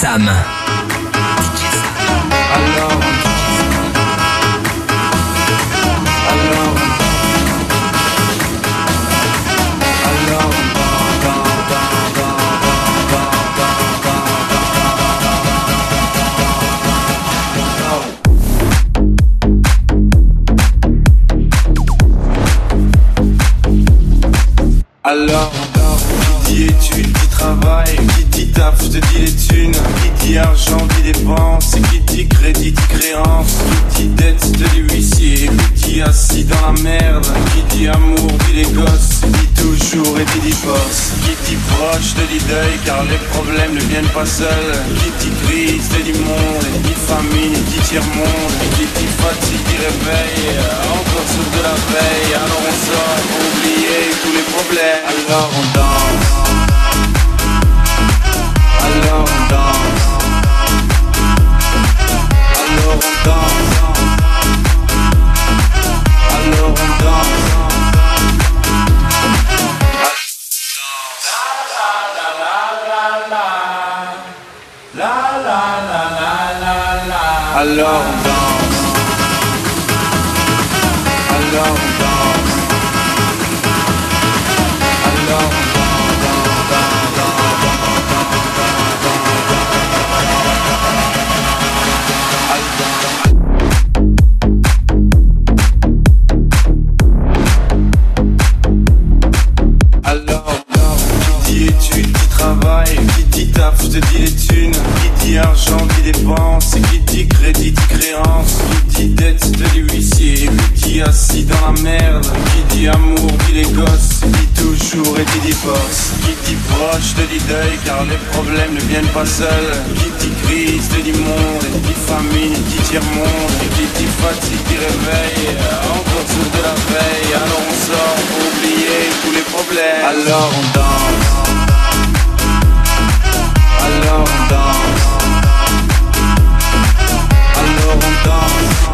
Sam. pas seul. Les petites crises de l'immonde Les petites familles, les petits tiers-monde Les petites fatigues qui réveillent. Encore sous de la veille. Alors on sort pour oublier tous les problèmes. Alors on danse. Alors on danse Alors pas seuls, qui dit crise, te dit monde, qui dit famine, dit tiers-monde, qui dit fatigue, dit réveil, encore sur de la veille, alors on sort pour oublier tous les problèmes, alors on danse. Alors on danse. Alors on danse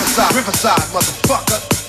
Riverside, Riverside, motherfucker.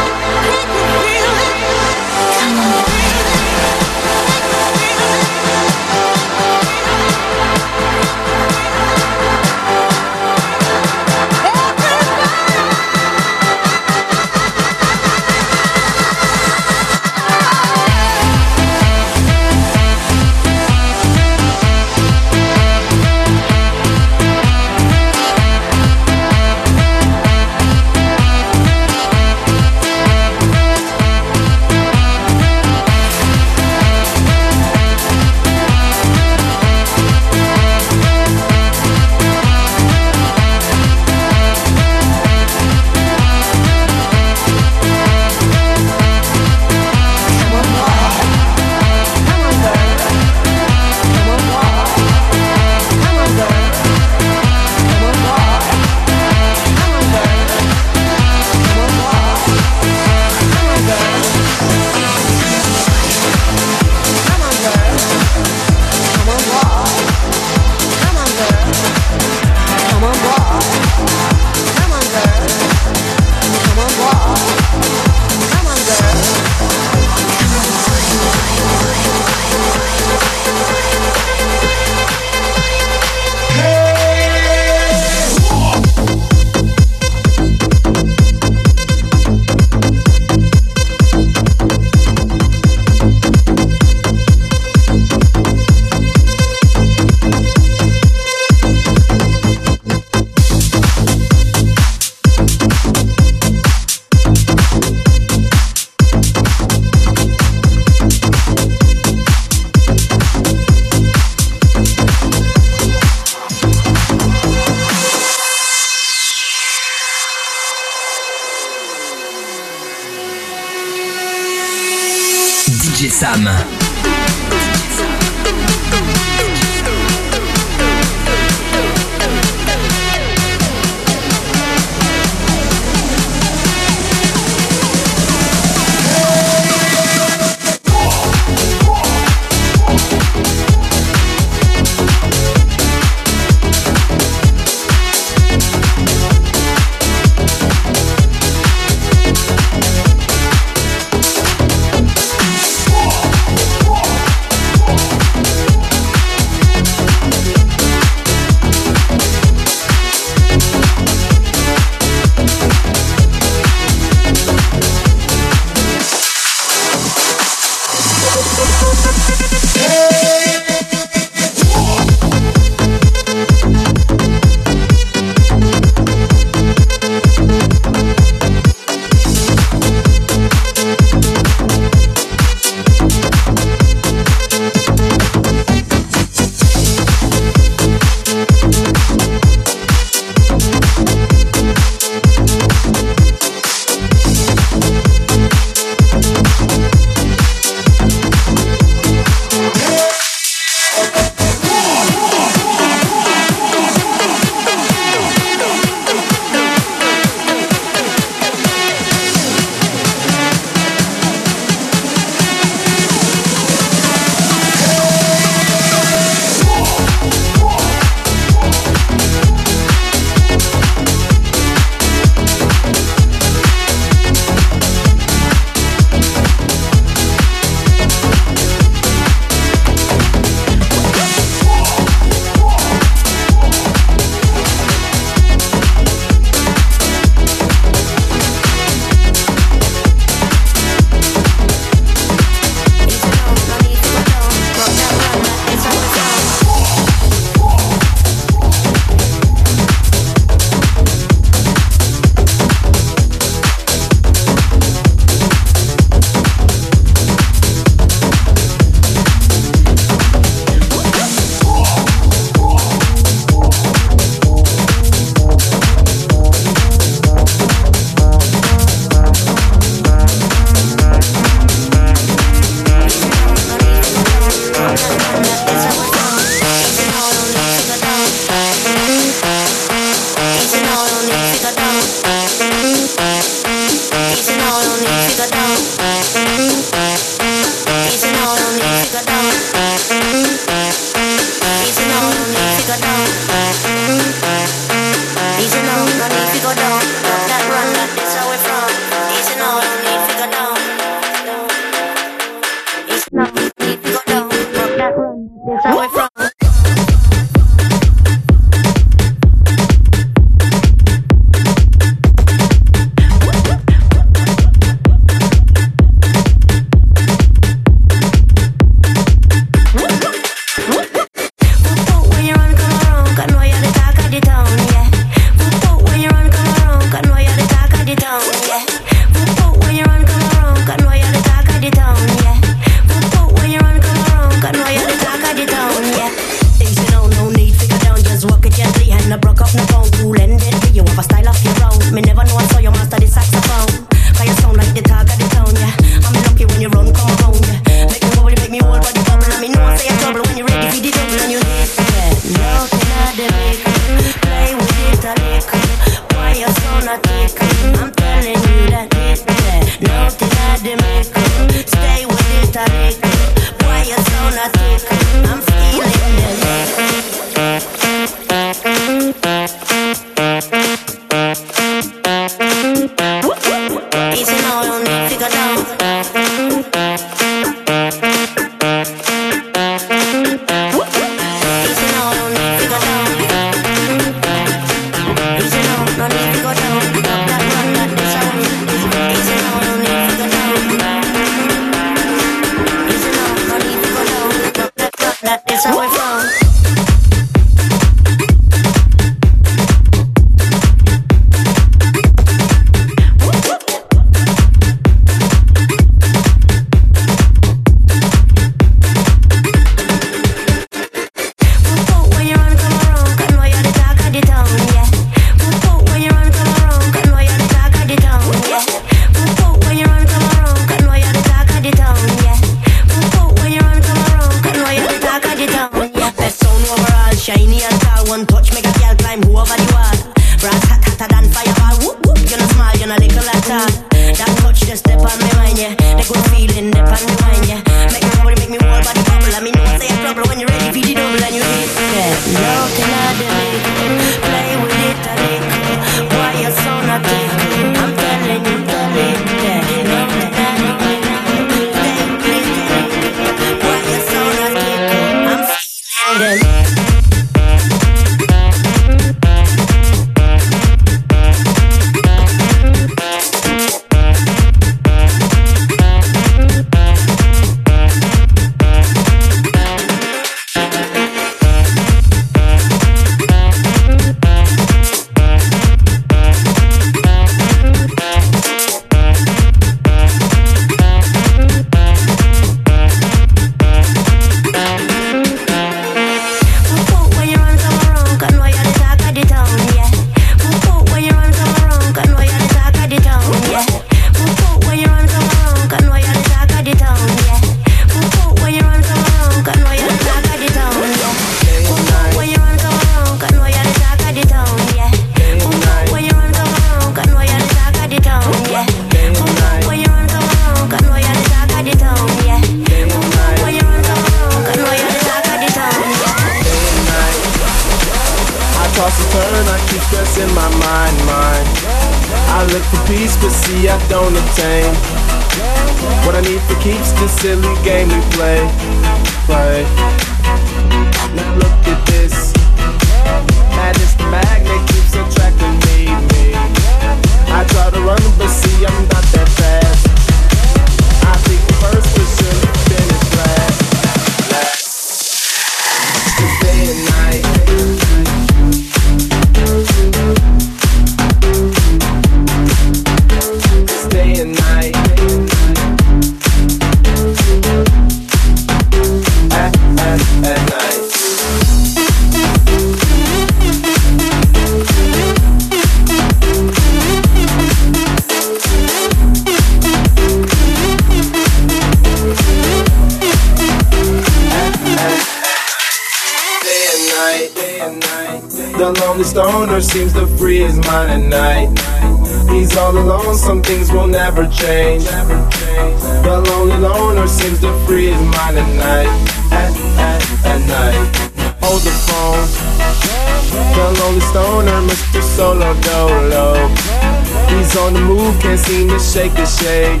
seen it shake and shake.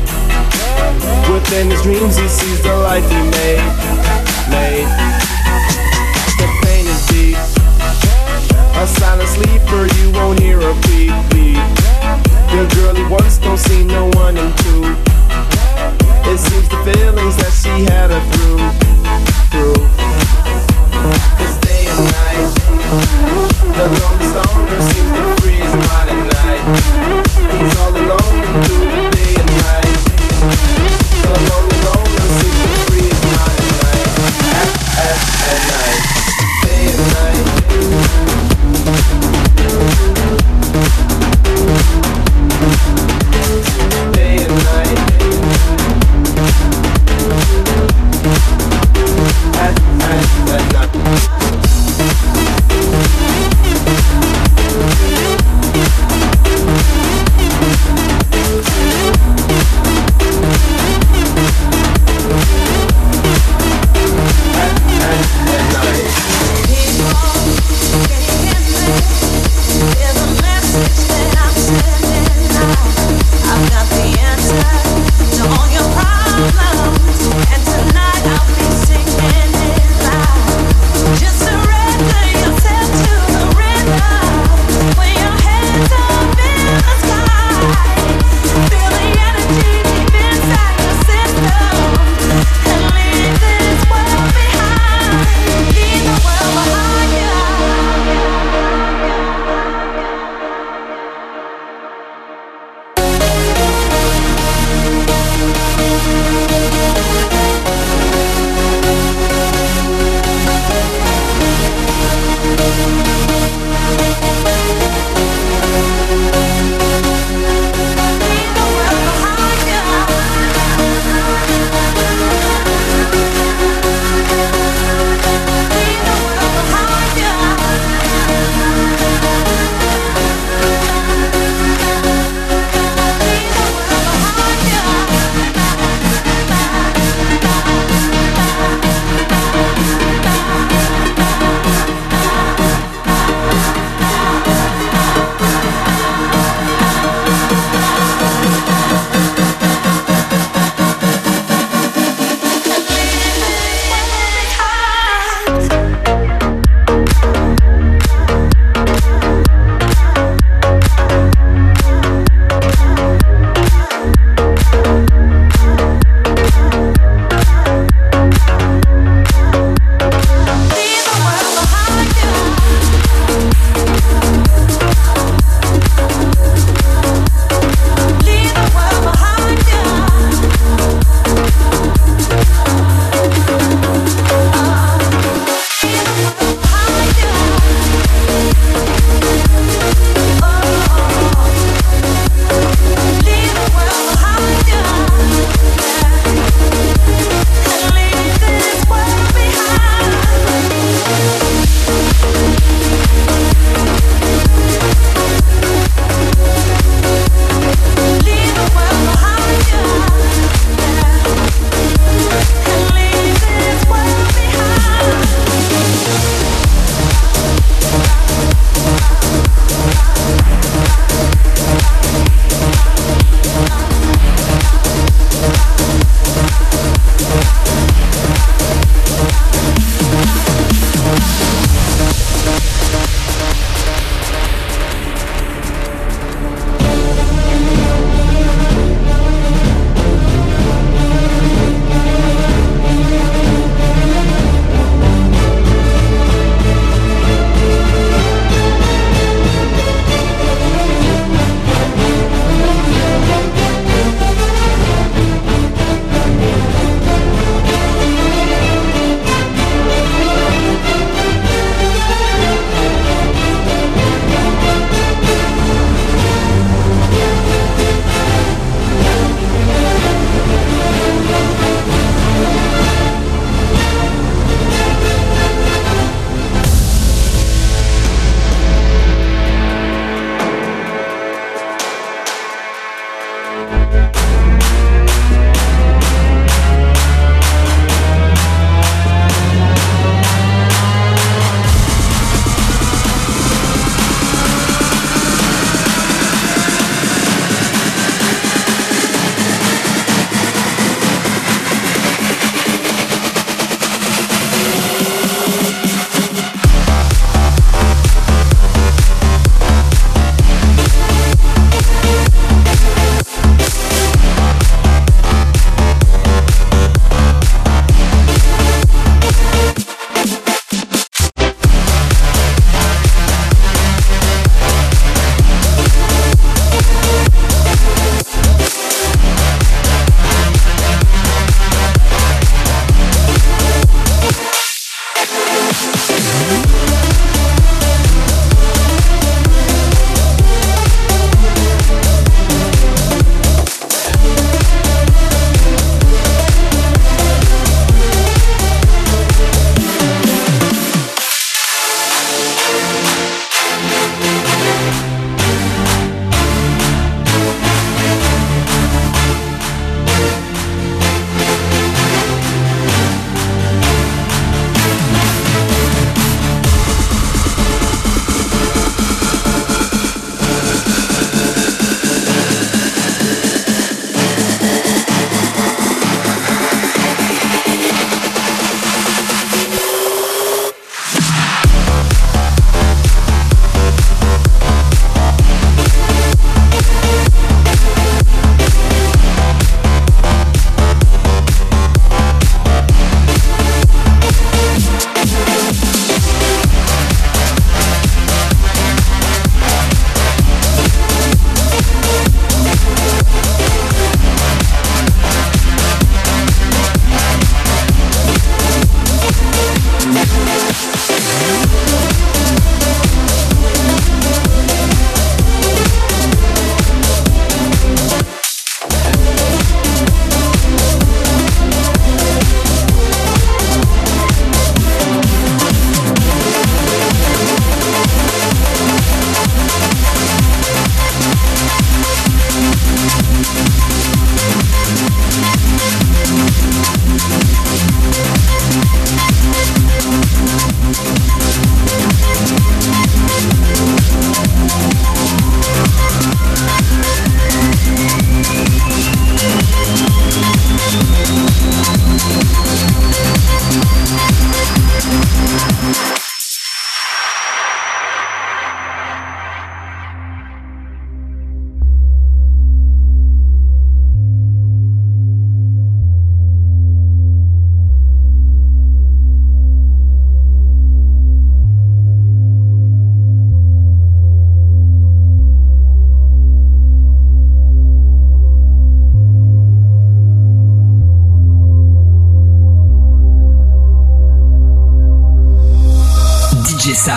Within his dreams, he sees the life he made. Made. The pain is deep. A silent sleeper, you won't hear a beep beep. The girl he once don't see no one in two. It seems the feelings that she had her through, through. It's day and night. The lonely longer seems to freeze by the night. He's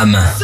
Jam.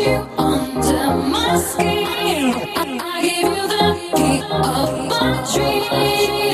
I give you the key of my dreams.